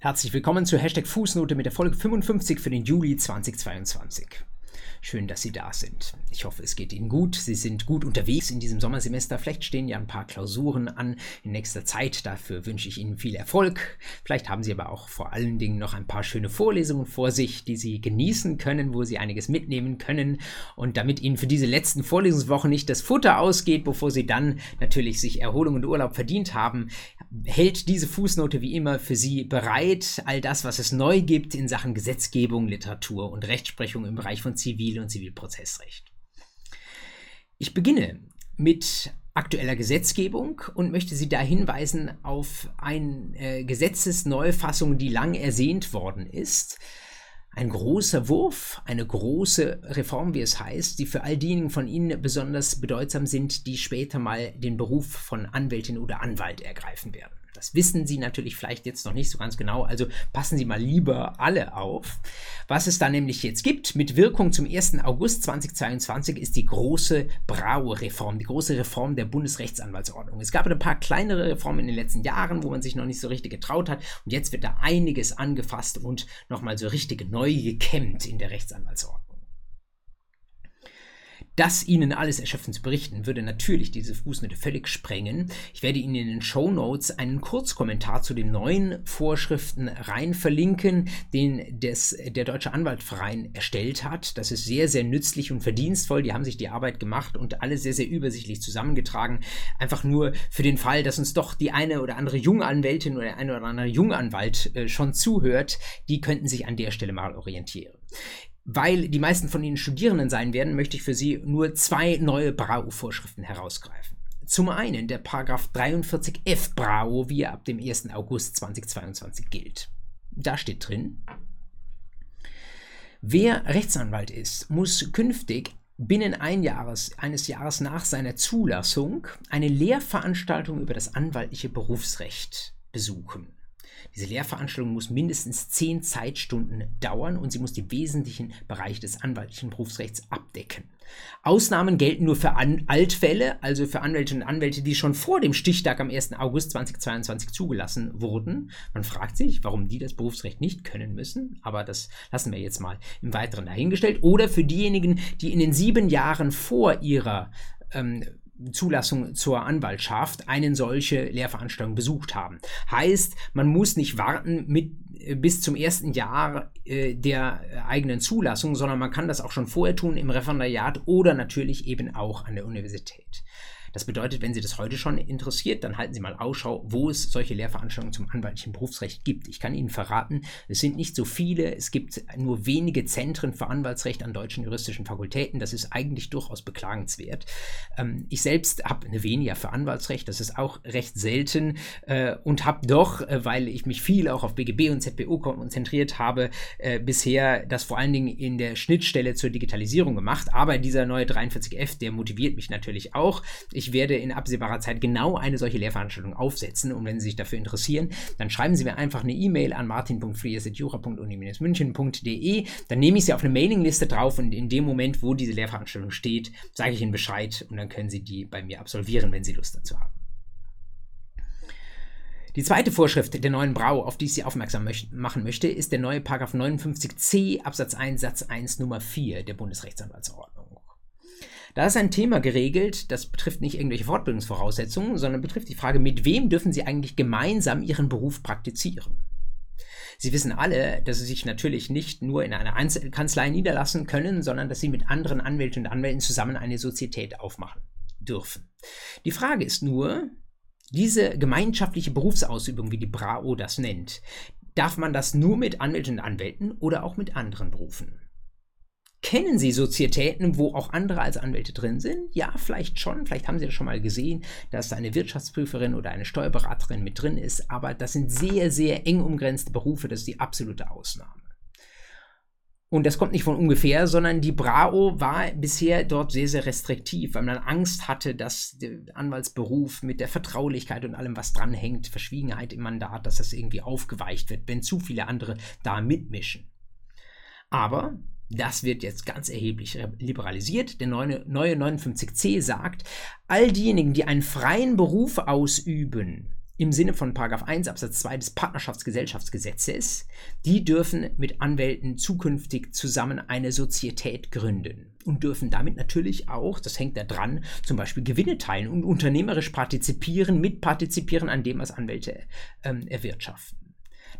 Herzlich willkommen zur Hashtag Fußnote mit der Folge 55 für den Juli 2022. Schön, dass Sie da sind. Ich hoffe, es geht Ihnen gut. Sie sind gut unterwegs in diesem Sommersemester. Vielleicht stehen ja ein paar Klausuren an in nächster Zeit. Dafür wünsche ich Ihnen viel Erfolg. Vielleicht haben Sie aber auch vor allen Dingen noch ein paar schöne Vorlesungen vor sich, die Sie genießen können, wo Sie einiges mitnehmen können. Und damit Ihnen für diese letzten Vorlesungswochen nicht das Futter ausgeht, bevor Sie dann natürlich sich Erholung und Urlaub verdient haben, hält diese Fußnote wie immer für Sie bereit, all das, was es neu gibt in Sachen Gesetzgebung, Literatur und Rechtsprechung im Bereich von Zivil- und Zivilprozessrecht. Ich beginne mit aktueller Gesetzgebung und möchte Sie da hinweisen auf eine äh, Gesetzesneufassung, die lang ersehnt worden ist. Ein großer Wurf, eine große Reform, wie es heißt, die für all diejenigen von Ihnen besonders bedeutsam sind, die später mal den Beruf von Anwältin oder Anwalt ergreifen werden. Das wissen Sie natürlich vielleicht jetzt noch nicht so ganz genau, also passen Sie mal lieber alle auf. Was es da nämlich jetzt gibt, mit Wirkung zum 1. August 2022, ist die große Brau-Reform, die große Reform der Bundesrechtsanwaltsordnung. Es gab ein paar kleinere Reformen in den letzten Jahren, wo man sich noch nicht so richtig getraut hat und jetzt wird da einiges angefasst und nochmal so richtig neu gekämmt in der Rechtsanwaltsordnung. Das Ihnen alles erschöpfend zu berichten, würde natürlich diese Fußnote völlig sprengen. Ich werde Ihnen in den Show Notes einen Kurzkommentar zu den neuen Vorschriften rein verlinken, den des, der Deutsche Anwaltverein erstellt hat. Das ist sehr, sehr nützlich und verdienstvoll. Die haben sich die Arbeit gemacht und alle sehr, sehr übersichtlich zusammengetragen. Einfach nur für den Fall, dass uns doch die eine oder andere Junganwältin oder der eine oder andere Junganwalt äh, schon zuhört. Die könnten sich an der Stelle mal orientieren. Weil die meisten von Ihnen Studierenden sein werden, möchte ich für Sie nur zwei neue BRAU-Vorschriften herausgreifen. Zum einen der Paragraph 43f BRAU, wie er ab dem 1. August 2022 gilt. Da steht drin, wer Rechtsanwalt ist, muss künftig binnen ein Jahres, eines Jahres nach seiner Zulassung eine Lehrveranstaltung über das anwaltliche Berufsrecht besuchen. Diese Lehrveranstaltung muss mindestens zehn Zeitstunden dauern und sie muss die wesentlichen Bereiche des anwaltlichen Berufsrechts abdecken. Ausnahmen gelten nur für An Altfälle, also für Anwälte und Anwälte, die schon vor dem Stichtag am 1. August 2022 zugelassen wurden. Man fragt sich, warum die das Berufsrecht nicht können müssen, aber das lassen wir jetzt mal im Weiteren dahingestellt. Oder für diejenigen, die in den sieben Jahren vor ihrer ähm, Zulassung zur Anwaltschaft einen solche Lehrveranstaltung besucht haben. Heißt, man muss nicht warten mit äh, bis zum ersten Jahr äh, der eigenen Zulassung, sondern man kann das auch schon vorher tun im Referendariat oder natürlich eben auch an der Universität. Das bedeutet, wenn Sie das heute schon interessiert, dann halten Sie mal Ausschau, wo es solche Lehrveranstaltungen zum anwaltlichen Berufsrecht gibt. Ich kann Ihnen verraten, es sind nicht so viele, es gibt nur wenige Zentren für Anwaltsrecht an deutschen juristischen Fakultäten. Das ist eigentlich durchaus beklagenswert. Ähm, ich selbst habe eine weniger für Anwaltsrecht, das ist auch recht selten äh, und habe doch, äh, weil ich mich viel auch auf BGB und ZBO konzentriert habe, äh, bisher das vor allen Dingen in der Schnittstelle zur Digitalisierung gemacht. Aber dieser neue 43F, der motiviert mich natürlich auch. Ich werde in absehbarer Zeit genau eine solche Lehrveranstaltung aufsetzen und wenn Sie sich dafür interessieren, dann schreiben Sie mir einfach eine E-Mail an martin.friers.jura.uni-münchen.de. Dann nehme ich Sie auf eine Mailingliste drauf und in dem Moment, wo diese Lehrveranstaltung steht, sage ich Ihnen Bescheid und dann können Sie die bei mir absolvieren, wenn Sie Lust dazu haben. Die zweite Vorschrift der neuen Brau, auf die ich Sie aufmerksam möcht machen möchte, ist der neue Paragraph 59c Absatz 1 Satz 1 Nummer 4 der Bundesrechtsanwaltsordnung. Da ist ein Thema geregelt, das betrifft nicht irgendwelche Fortbildungsvoraussetzungen, sondern betrifft die Frage, mit wem dürfen Sie eigentlich gemeinsam Ihren Beruf praktizieren? Sie wissen alle, dass Sie sich natürlich nicht nur in einer Einzelkanzlei niederlassen können, sondern dass Sie mit anderen Anwälten und Anwälten zusammen eine Sozietät aufmachen dürfen. Die Frage ist nur, diese gemeinschaftliche Berufsausübung, wie die BRAO das nennt, darf man das nur mit Anwälten und Anwälten oder auch mit anderen Berufen? Kennen Sie Sozietäten, wo auch andere als Anwälte drin sind? Ja, vielleicht schon. Vielleicht haben Sie das schon mal gesehen, dass eine Wirtschaftsprüferin oder eine Steuerberaterin mit drin ist. Aber das sind sehr, sehr eng umgrenzte Berufe. Das ist die absolute Ausnahme. Und das kommt nicht von ungefähr, sondern die Brao war bisher dort sehr, sehr restriktiv, weil man Angst hatte, dass der Anwaltsberuf mit der Vertraulichkeit und allem, was dranhängt, Verschwiegenheit im Mandat, dass das irgendwie aufgeweicht wird, wenn zu viele andere da mitmischen. Aber das wird jetzt ganz erheblich liberalisiert. Der neue, neue 59c sagt, all diejenigen, die einen freien Beruf ausüben, im Sinne von 1 Absatz 2 des Partnerschaftsgesellschaftsgesetzes, die dürfen mit Anwälten zukünftig zusammen eine Sozietät gründen und dürfen damit natürlich auch, das hängt da dran, zum Beispiel Gewinne teilen und unternehmerisch partizipieren, mitpartizipieren an dem, was Anwälte ähm, erwirtschaften.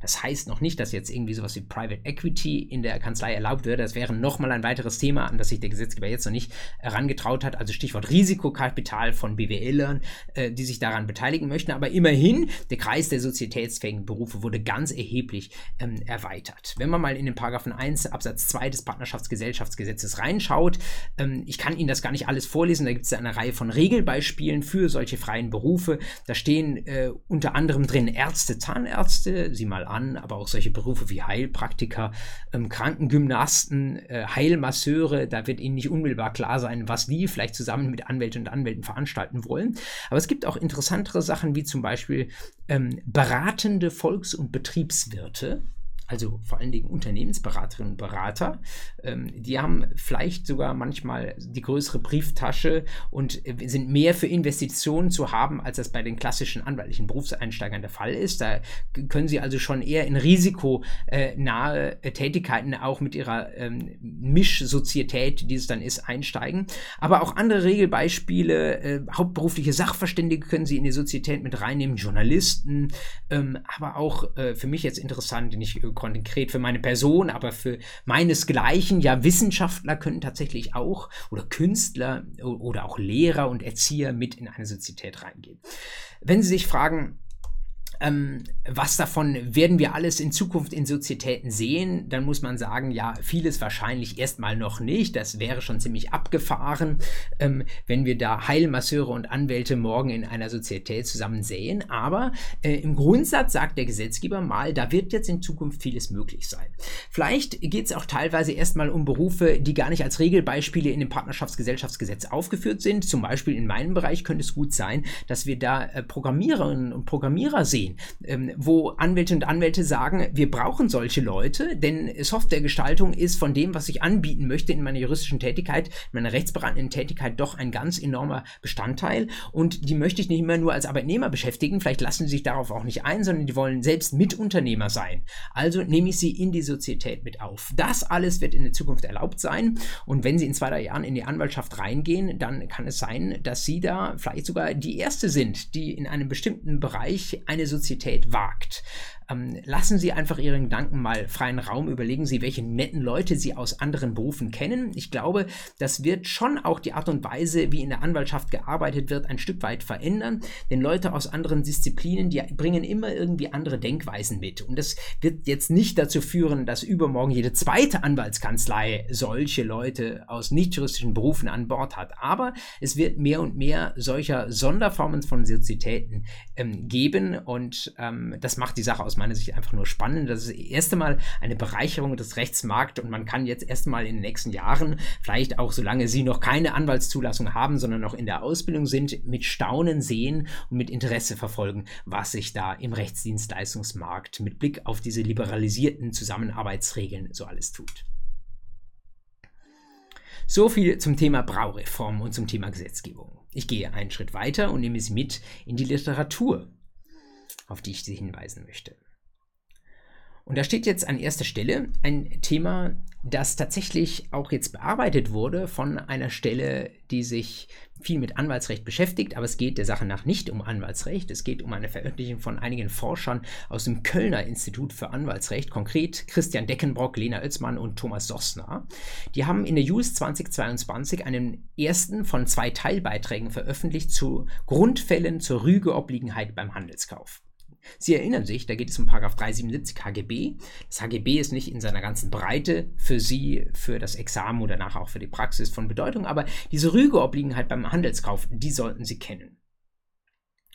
Das heißt noch nicht, dass jetzt irgendwie sowas wie Private Equity in der Kanzlei erlaubt würde. Das wäre nochmal ein weiteres Thema, an das sich der Gesetzgeber jetzt noch nicht herangetraut hat. Also Stichwort Risikokapital von BWLern, äh, die sich daran beteiligen möchten. Aber immerhin, der Kreis der sozietätsfähigen Berufe wurde ganz erheblich ähm, erweitert. Wenn man mal in den Paragraphen 1 Absatz 2 des Partnerschaftsgesellschaftsgesetzes reinschaut, ähm, ich kann Ihnen das gar nicht alles vorlesen, da gibt es eine Reihe von Regelbeispielen für solche freien Berufe. Da stehen äh, unter anderem drin Ärzte, Zahnärzte, Sie mal an, aber auch solche Berufe wie Heilpraktiker, ähm, Krankengymnasten, äh, Heilmasseure, da wird Ihnen nicht unmittelbar klar sein, was die vielleicht zusammen mit Anwälten und Anwälten veranstalten wollen. Aber es gibt auch interessantere Sachen wie zum Beispiel ähm, beratende Volks- und Betriebswirte also vor allen Dingen Unternehmensberaterinnen und Berater, ähm, die haben vielleicht sogar manchmal die größere Brieftasche und äh, sind mehr für Investitionen zu haben, als das bei den klassischen anwaltlichen Berufseinsteigern der Fall ist. Da können sie also schon eher in risikonahe äh, Tätigkeiten auch mit ihrer ähm, Mischsozietät, die es dann ist, einsteigen. Aber auch andere Regelbeispiele, äh, hauptberufliche Sachverständige können sie in die Sozietät mit reinnehmen, Journalisten, ähm, aber auch äh, für mich jetzt interessant, den ich konkret für meine Person, aber für meinesgleichen, ja, Wissenschaftler können tatsächlich auch oder Künstler oder auch Lehrer und Erzieher mit in eine Sozietät reingehen. Wenn Sie sich fragen, ähm, was davon werden wir alles in Zukunft in Sozietäten sehen? Dann muss man sagen, ja, vieles wahrscheinlich erstmal noch nicht. Das wäre schon ziemlich abgefahren, ähm, wenn wir da Heilmasseure und Anwälte morgen in einer Sozietät zusammen sehen. Aber äh, im Grundsatz sagt der Gesetzgeber mal, da wird jetzt in Zukunft vieles möglich sein. Vielleicht geht es auch teilweise erstmal um Berufe, die gar nicht als Regelbeispiele in dem Partnerschaftsgesellschaftsgesetz aufgeführt sind. Zum Beispiel in meinem Bereich könnte es gut sein, dass wir da äh, Programmiererinnen und Programmierer sehen sehen, ähm, wo Anwälte und Anwälte sagen, wir brauchen solche Leute, denn Softwaregestaltung ist von dem, was ich anbieten möchte in meiner juristischen Tätigkeit, in meiner rechtsberatenden Tätigkeit doch ein ganz enormer Bestandteil und die möchte ich nicht immer nur als Arbeitnehmer beschäftigen, vielleicht lassen sie sich darauf auch nicht ein, sondern die wollen selbst Mitunternehmer sein. Also nehme ich sie in die Sozietät mit auf. Das alles wird in der Zukunft erlaubt sein und wenn sie in zwei, drei Jahren in die Anwaltschaft reingehen, dann kann es sein, dass sie da vielleicht sogar die Erste sind, die in einem bestimmten Bereich eine Sozietät Sozietät wagt. Ähm, lassen Sie einfach Ihren Gedanken mal freien Raum, überlegen Sie, welche netten Leute Sie aus anderen Berufen kennen. Ich glaube, das wird schon auch die Art und Weise, wie in der Anwaltschaft gearbeitet wird, ein Stück weit verändern. Denn Leute aus anderen Disziplinen, die bringen immer irgendwie andere Denkweisen mit. Und das wird jetzt nicht dazu führen, dass übermorgen jede zweite Anwaltskanzlei solche Leute aus nicht-juristischen Berufen an Bord hat. Aber es wird mehr und mehr solcher Sonderformen von Sozietäten ähm, geben. Und ähm, das macht die Sache aus meiner Sicht einfach nur spannend. Das ist das erste Mal eine Bereicherung des Rechtsmarkts und man kann jetzt erstmal in den nächsten Jahren, vielleicht auch solange Sie noch keine Anwaltszulassung haben, sondern noch in der Ausbildung sind, mit Staunen sehen und mit Interesse verfolgen, was sich da im Rechtsdienstleistungsmarkt mit Blick auf diese liberalisierten Zusammenarbeitsregeln so alles tut. So viel zum Thema Braureform und zum Thema Gesetzgebung. Ich gehe einen Schritt weiter und nehme Sie mit in die Literatur, auf die ich Sie hinweisen möchte. Und da steht jetzt an erster Stelle ein Thema, das tatsächlich auch jetzt bearbeitet wurde von einer Stelle, die sich viel mit Anwaltsrecht beschäftigt, aber es geht der Sache nach nicht um Anwaltsrecht. Es geht um eine Veröffentlichung von einigen Forschern aus dem Kölner Institut für Anwaltsrecht, konkret Christian Deckenbrock, Lena Oetzmann und Thomas Sossner. Die haben in der JUS 2022 einen ersten von zwei Teilbeiträgen veröffentlicht zu Grundfällen zur Rügeobliegenheit beim Handelskauf. Sie erinnern sich, da geht es um 377 HGB. Das HGB ist nicht in seiner ganzen Breite für Sie, für das Examen oder nachher auch für die Praxis von Bedeutung, aber diese Rügeobliegenheit beim Handelskauf, die sollten Sie kennen.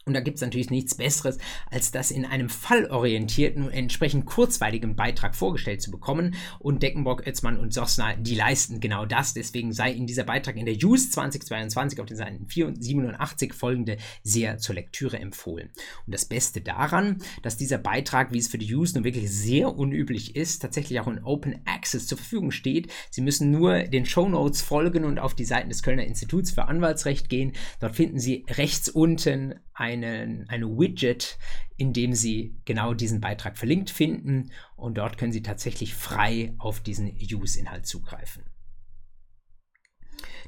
Und da gibt es natürlich nichts Besseres, als das in einem fallorientierten und entsprechend kurzweiligen Beitrag vorgestellt zu bekommen. Und Deckenbock, Oetzmann und Sosna, die leisten genau das. Deswegen sei in dieser Beitrag in der JUS 2022 auf den Seiten 87 folgende sehr zur Lektüre empfohlen. Und das Beste daran, dass dieser Beitrag, wie es für die JUS nun wirklich sehr unüblich ist, tatsächlich auch in Open Access zur Verfügung steht. Sie müssen nur den Show Notes folgen und auf die Seiten des Kölner Instituts für Anwaltsrecht gehen. Dort finden Sie rechts unten einen, eine Widget, in dem Sie genau diesen Beitrag verlinkt finden und dort können Sie tatsächlich frei auf diesen Use-Inhalt zugreifen.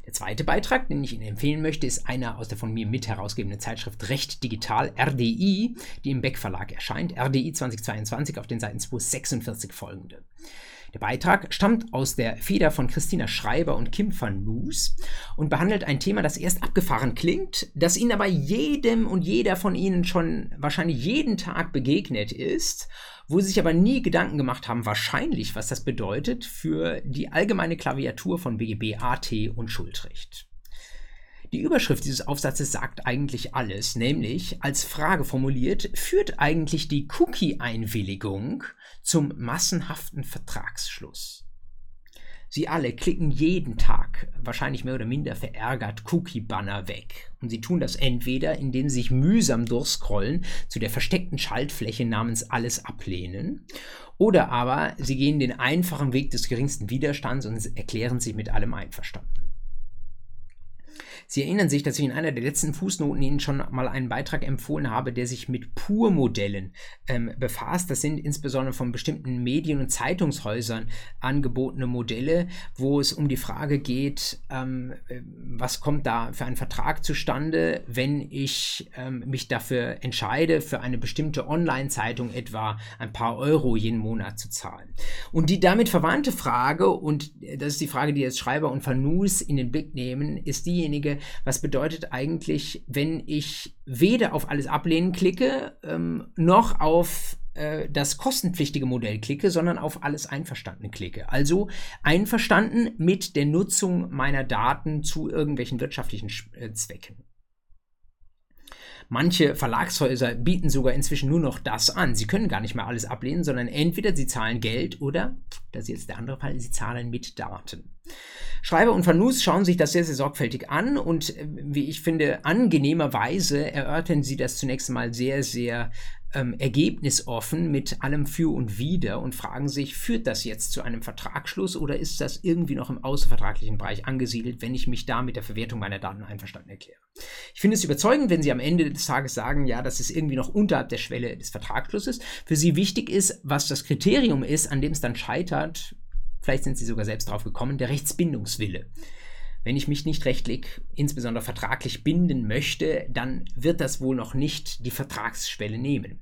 Der zweite Beitrag, den ich Ihnen empfehlen möchte, ist einer aus der von mir mit herausgebenden Zeitschrift Recht Digital, RDI, die im Beck Verlag erscheint. RDI 2022 auf den Seiten 246 folgende. Der Beitrag stammt aus der Feder von Christina Schreiber und Kim van Noos und behandelt ein Thema, das erst abgefahren klingt, das Ihnen aber jedem und jeder von Ihnen schon wahrscheinlich jeden Tag begegnet ist, wo Sie sich aber nie Gedanken gemacht haben, wahrscheinlich, was das bedeutet für die allgemeine Klaviatur von BGB, AT und Schuldrecht. Die Überschrift dieses Aufsatzes sagt eigentlich alles, nämlich als Frage formuliert, führt eigentlich die Cookie-Einwilligung zum massenhaften Vertragsschluss? Sie alle klicken jeden Tag, wahrscheinlich mehr oder minder verärgert, Cookie-Banner weg. Und sie tun das entweder, indem sie sich mühsam durchscrollen zu der versteckten Schaltfläche namens Alles ablehnen, oder aber sie gehen den einfachen Weg des geringsten Widerstands und erklären sich mit allem einverstanden. Sie erinnern sich, dass ich in einer der letzten Fußnoten Ihnen schon mal einen Beitrag empfohlen habe, der sich mit Pur-Modellen ähm, befasst. Das sind insbesondere von bestimmten Medien- und Zeitungshäusern angebotene Modelle, wo es um die Frage geht, ähm, äh, was kommt da für ein Vertrag zustande, wenn ich ähm, mich dafür entscheide, für eine bestimmte Online-Zeitung etwa ein paar Euro jeden Monat zu zahlen. Und die damit verwandte Frage, und das ist die Frage, die jetzt Schreiber und Fanus in den Blick nehmen, ist diejenige, was bedeutet eigentlich, wenn ich weder auf alles ablehnen klicke, ähm, noch auf äh, das kostenpflichtige Modell klicke, sondern auf alles einverstanden klicke. Also einverstanden mit der Nutzung meiner Daten zu irgendwelchen wirtschaftlichen äh, Zwecken. Manche Verlagshäuser bieten sogar inzwischen nur noch das an. Sie können gar nicht mehr alles ablehnen, sondern entweder sie zahlen Geld oder, das ist jetzt der andere Fall, sie zahlen mit Daten. Schreiber und Fanus schauen sich das sehr, sehr sorgfältig an und äh, wie ich finde, angenehmerweise erörtern sie das zunächst einmal sehr, sehr ähm, ergebnisoffen mit allem Für und Wider und fragen sich, führt das jetzt zu einem Vertragsschluss oder ist das irgendwie noch im außervertraglichen Bereich angesiedelt, wenn ich mich da mit der Verwertung meiner Daten einverstanden erkläre? Ich finde es überzeugend, wenn Sie am Ende des Tages sagen, ja, das ist irgendwie noch unterhalb der Schwelle des Vertragsschlusses. Für Sie wichtig ist, was das Kriterium ist, an dem es dann scheitert, vielleicht sind Sie sogar selbst drauf gekommen, der Rechtsbindungswille. Wenn ich mich nicht rechtlich, insbesondere vertraglich binden möchte, dann wird das wohl noch nicht die Vertragsschwelle nehmen.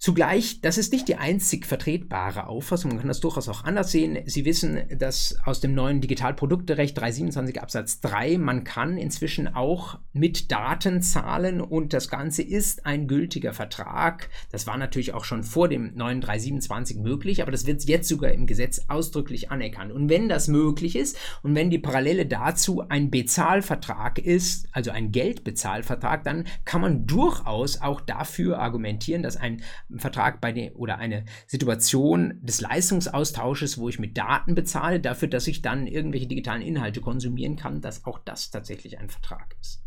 Zugleich, das ist nicht die einzig vertretbare Auffassung, man kann das durchaus auch anders sehen. Sie wissen, dass aus dem neuen Digitalprodukterecht 327 Absatz 3 man kann inzwischen auch mit Daten zahlen und das Ganze ist ein gültiger Vertrag. Das war natürlich auch schon vor dem neuen 327 möglich, aber das wird jetzt sogar im Gesetz ausdrücklich anerkannt. Und wenn das möglich ist und wenn die Parallele dazu ein Bezahlvertrag ist, also ein Geldbezahlvertrag, dann kann man durchaus auch dafür argumentieren, dass ein Vertrag bei den, oder eine Situation des Leistungsaustausches, wo ich mit Daten bezahle, dafür, dass ich dann irgendwelche digitalen Inhalte konsumieren kann, dass auch das tatsächlich ein Vertrag ist.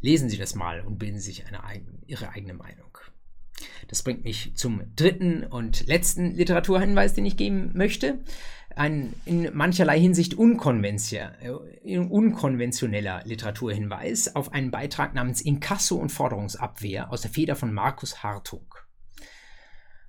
Lesen Sie das mal und bilden Sie sich eine Ihre eigene Meinung. Das bringt mich zum dritten und letzten Literaturhinweis, den ich geben möchte ein in mancherlei Hinsicht äh, unkonventioneller Literaturhinweis auf einen Beitrag namens Inkasso und Forderungsabwehr aus der Feder von Markus Hartung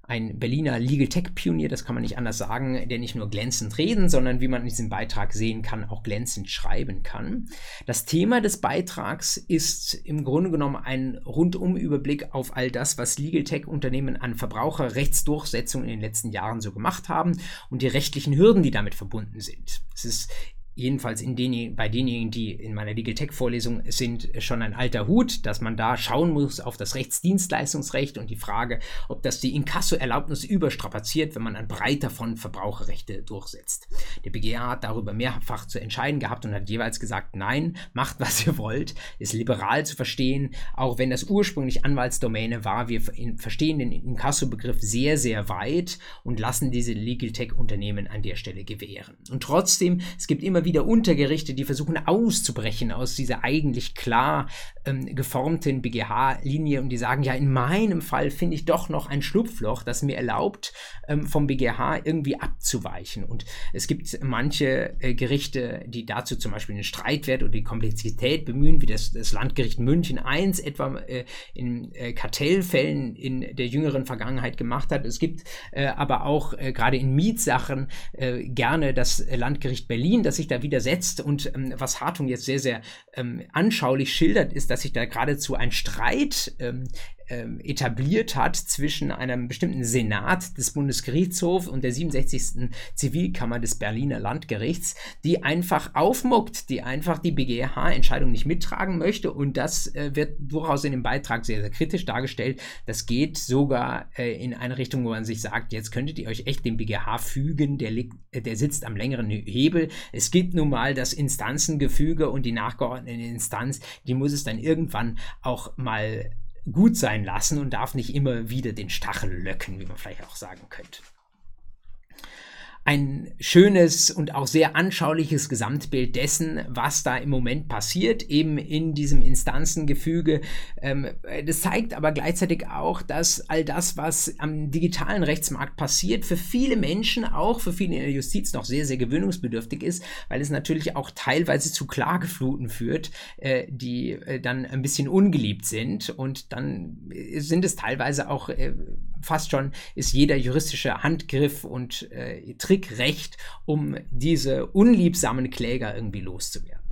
ein Berliner Legal Tech Pionier, das kann man nicht anders sagen, der nicht nur glänzend reden, sondern wie man in diesem Beitrag sehen kann, auch glänzend schreiben kann. Das Thema des Beitrags ist im Grunde genommen ein Rundumüberblick auf all das, was Legal Tech Unternehmen an Verbraucherrechtsdurchsetzung in den letzten Jahren so gemacht haben und die rechtlichen Hürden, die damit verbunden sind. Es ist jedenfalls in den, bei denjenigen, die in meiner Legal Tech Vorlesung sind, schon ein alter Hut, dass man da schauen muss auf das Rechtsdienstleistungsrecht und die Frage, ob das die Inkasso-Erlaubnis überstrapaziert, wenn man ein breit davon Verbraucherrechte durchsetzt. Der BGA hat darüber mehrfach zu entscheiden gehabt und hat jeweils gesagt, nein, macht was ihr wollt, ist liberal zu verstehen, auch wenn das ursprünglich Anwaltsdomäne war. Wir verstehen den Inkasso-Begriff sehr, sehr weit und lassen diese Legal Tech-Unternehmen an der Stelle gewähren. Und trotzdem, es gibt immer wieder Untergerichte, die versuchen auszubrechen aus dieser eigentlich klar ähm, geformten BGH-Linie und die sagen, ja, in meinem Fall finde ich doch noch ein Schlupfloch, das mir erlaubt, ähm, vom BGH irgendwie abzuweichen. Und es gibt manche äh, Gerichte, die dazu zum Beispiel den Streitwert oder die Komplexität bemühen, wie das, das Landgericht München I etwa äh, in äh, Kartellfällen in der jüngeren Vergangenheit gemacht hat. Es gibt äh, aber auch äh, gerade in Mietsachen äh, gerne das Landgericht Berlin, das sich da widersetzt. Und ähm, was Hartung jetzt sehr, sehr ähm, anschaulich schildert, ist, dass sich da geradezu ein Streit ähm, etabliert hat zwischen einem bestimmten Senat des Bundesgerichtshofs und der 67. Zivilkammer des Berliner Landgerichts, die einfach aufmuckt, die einfach die BGH-Entscheidung nicht mittragen möchte. Und das äh, wird durchaus in dem Beitrag sehr, sehr kritisch dargestellt. Das geht sogar äh, in eine Richtung, wo man sich sagt, jetzt könntet ihr euch echt dem BGH fügen, der, äh, der sitzt am längeren Hebel. Es gibt nun mal das Instanzengefüge und die nachgeordnete Instanz, die muss es dann irgendwann auch mal gut sein lassen und darf nicht immer wieder den Stachel löcken, wie man vielleicht auch sagen könnte ein schönes und auch sehr anschauliches Gesamtbild dessen, was da im Moment passiert, eben in diesem Instanzengefüge. Ähm, das zeigt aber gleichzeitig auch, dass all das, was am digitalen Rechtsmarkt passiert, für viele Menschen, auch für viele in der Justiz, noch sehr, sehr gewöhnungsbedürftig ist, weil es natürlich auch teilweise zu Klagefluten führt, äh, die äh, dann ein bisschen ungeliebt sind und dann sind es teilweise auch äh, fast schon ist jeder juristische Handgriff und äh, Trick recht, um diese unliebsamen Kläger irgendwie loszuwerden.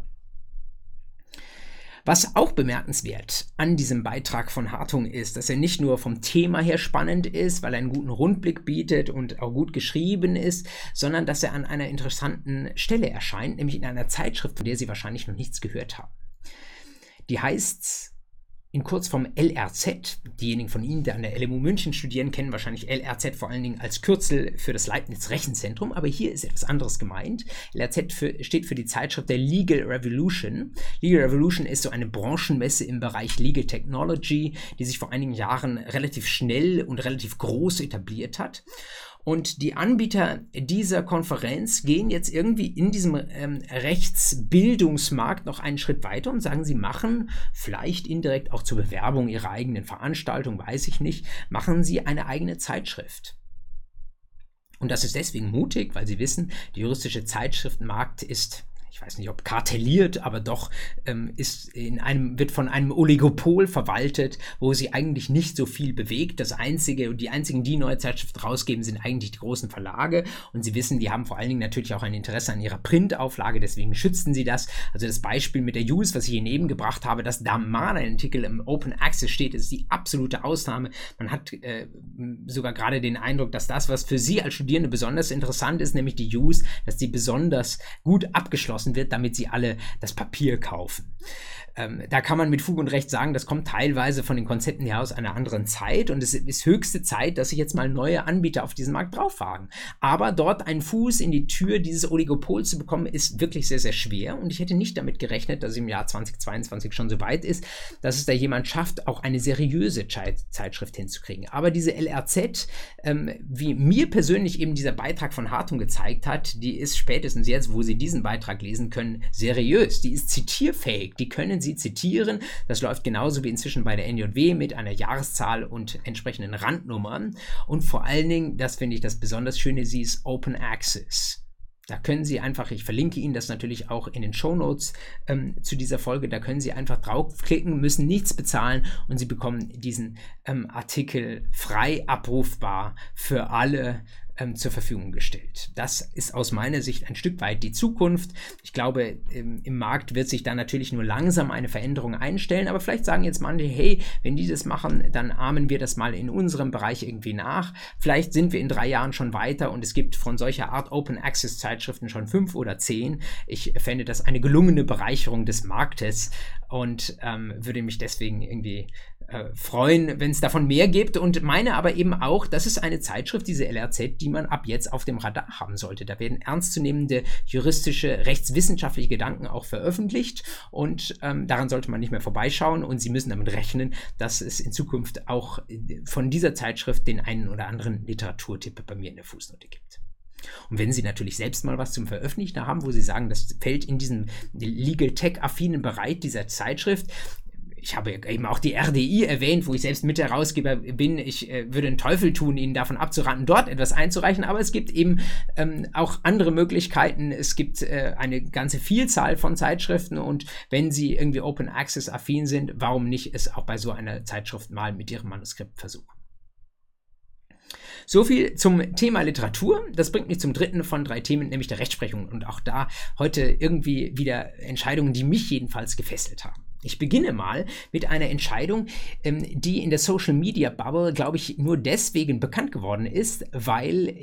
Was auch bemerkenswert an diesem Beitrag von Hartung ist, dass er nicht nur vom Thema her spannend ist, weil er einen guten Rundblick bietet und auch gut geschrieben ist, sondern dass er an einer interessanten Stelle erscheint, nämlich in einer Zeitschrift, von der Sie wahrscheinlich noch nichts gehört haben. Die heißt in Kurzform LRZ. Diejenigen von Ihnen, die an der LMU München studieren, kennen wahrscheinlich LRZ vor allen Dingen als Kürzel für das Leibniz Rechenzentrum, aber hier ist etwas anderes gemeint. LRZ für, steht für die Zeitschrift der Legal Revolution. Legal Revolution ist so eine Branchenmesse im Bereich Legal Technology, die sich vor einigen Jahren relativ schnell und relativ groß etabliert hat. Und die Anbieter dieser Konferenz gehen jetzt irgendwie in diesem ähm, Rechtsbildungsmarkt noch einen Schritt weiter und sagen, sie machen vielleicht indirekt auch zur Bewerbung ihrer eigenen Veranstaltung, weiß ich nicht, machen sie eine eigene Zeitschrift. Und das ist deswegen mutig, weil sie wissen, der juristische Zeitschriftenmarkt ist ich weiß nicht, ob kartelliert, aber doch ähm, ist in einem, wird von einem Oligopol verwaltet, wo sie eigentlich nicht so viel bewegt. Das einzige und die einzigen, die neue Zeitschriften rausgeben, sind eigentlich die großen Verlage. Und sie wissen, die haben vor allen Dingen natürlich auch ein Interesse an ihrer Printauflage, deswegen schützen sie das. Also das Beispiel mit der Use, was ich hier neben gebracht habe, dass da mal ein Artikel im Open Access steht, ist die absolute Ausnahme. Man hat äh, sogar gerade den Eindruck, dass das, was für Sie als Studierende besonders interessant ist, nämlich die Use, dass die besonders gut abgeschlossen geschlossen wird, damit sie alle das Papier kaufen. Ähm, da kann man mit Fug und Recht sagen, das kommt teilweise von den Konzepten her aus einer anderen Zeit und es ist höchste Zeit, dass sich jetzt mal neue Anbieter auf diesen Markt draufwagen. Aber dort einen Fuß in die Tür dieses Oligopols zu bekommen, ist wirklich sehr, sehr schwer und ich hätte nicht damit gerechnet, dass es im Jahr 2022 schon so weit ist, dass es da jemand schafft, auch eine seriöse Zeitschrift hinzukriegen. Aber diese LRZ, ähm, wie mir persönlich eben dieser Beitrag von Hartung gezeigt hat, die ist spätestens jetzt, wo Sie diesen Beitrag lesen können, seriös. Die ist zitierfähig. Die können Sie zitieren. Das läuft genauso wie inzwischen bei der NJW mit einer Jahreszahl und entsprechenden Randnummern. Und vor allen Dingen, das finde ich das besonders Schöne, sie ist Open Access. Da können Sie einfach, ich verlinke Ihnen das natürlich auch in den Show Notes ähm, zu dieser Folge, da können Sie einfach draufklicken, müssen nichts bezahlen und Sie bekommen diesen ähm, Artikel frei abrufbar für alle ähm, zur Verfügung gestellt. Das ist aus meiner Sicht ein Stück weit die Zukunft. Ich glaube, im, im, Markt wird sich da natürlich nur langsam eine Veränderung einstellen, aber vielleicht sagen jetzt manche, hey, wenn die das machen, dann ahmen wir das mal in unserem Bereich irgendwie nach. Vielleicht sind wir in drei Jahren schon weiter und es gibt von solcher Art Open Access Zeitschriften schon fünf oder zehn. Ich fände das eine gelungene Bereicherung des Marktes und ähm, würde mich deswegen irgendwie äh, freuen, wenn es davon mehr gibt und meine aber eben auch, das ist eine Zeitschrift, diese LRZ, die man ab jetzt auf dem Radar haben sollte. Da werden ernstzunehmende juristische, rechtswissenschaftliche Gedanken auch veröffentlicht und ähm, daran sollte man nicht mehr vorbeischauen und Sie müssen damit rechnen, dass es in Zukunft auch von dieser Zeitschrift den einen oder anderen Literaturtipp bei mir in der Fußnote gibt. Und wenn Sie natürlich selbst mal was zum Veröffentlichen haben, wo Sie sagen, das fällt in diesen Legal Tech-affinen Bereich dieser Zeitschrift, ich habe eben auch die RDI erwähnt, wo ich selbst Mitherausgeber bin. Ich äh, würde einen Teufel tun, Ihnen davon abzuraten, dort etwas einzureichen. Aber es gibt eben ähm, auch andere Möglichkeiten. Es gibt äh, eine ganze Vielzahl von Zeitschriften und wenn Sie irgendwie Open Access affin sind, warum nicht es auch bei so einer Zeitschrift mal mit Ihrem Manuskript versuchen? So viel zum Thema Literatur. Das bringt mich zum dritten von drei Themen, nämlich der Rechtsprechung. Und auch da heute irgendwie wieder Entscheidungen, die mich jedenfalls gefesselt haben. Ich beginne mal mit einer Entscheidung, ähm, die in der Social Media Bubble, glaube ich, nur deswegen bekannt geworden ist, weil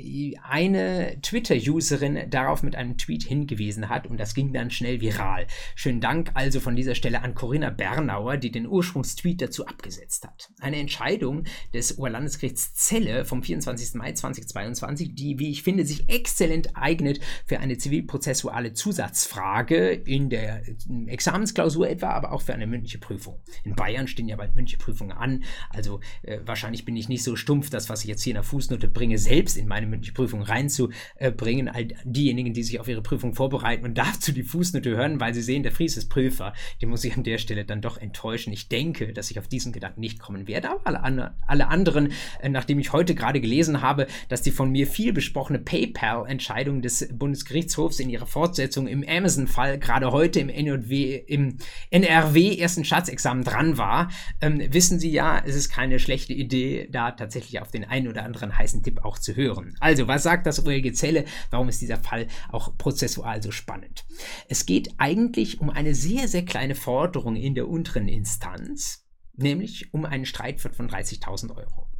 eine Twitter-Userin darauf mit einem Tweet hingewiesen hat und das ging dann schnell viral. Schönen Dank also von dieser Stelle an Corinna Bernauer, die den Ursprungstweet dazu abgesetzt hat. Eine Entscheidung des Oberlandesgerichts Celle vom 24. Mai 2022, die, wie ich finde, sich exzellent eignet für eine zivilprozessuale Zusatzfrage in der Examensklausur etwa, aber auch für für eine mündliche Prüfung. In Bayern stehen ja bald mündliche Prüfungen an, also äh, wahrscheinlich bin ich nicht so stumpf, das, was ich jetzt hier in der Fußnote bringe, selbst in meine mündliche Prüfung reinzubringen. All diejenigen, die sich auf ihre Prüfung vorbereiten und dazu die Fußnote hören, weil sie sehen, der Fries ist Prüfer, die muss ich an der Stelle dann doch enttäuschen. Ich denke, dass ich auf diesen Gedanken nicht kommen werde, aber alle, alle anderen, äh, nachdem ich heute gerade gelesen habe, dass die von mir viel besprochene PayPal-Entscheidung des Bundesgerichtshofs in ihrer Fortsetzung im Amazon-Fall gerade heute im NJW, im NRW ersten Staatsexamen dran war, ähm, wissen Sie ja, es ist keine schlechte Idee, da tatsächlich auf den einen oder anderen heißen Tipp auch zu hören. Also, was sagt das OLG Zelle? Warum ist dieser Fall auch prozessual so spannend? Es geht eigentlich um eine sehr, sehr kleine Forderung in der unteren Instanz, nämlich um einen Streitwert von 30.000 Euro.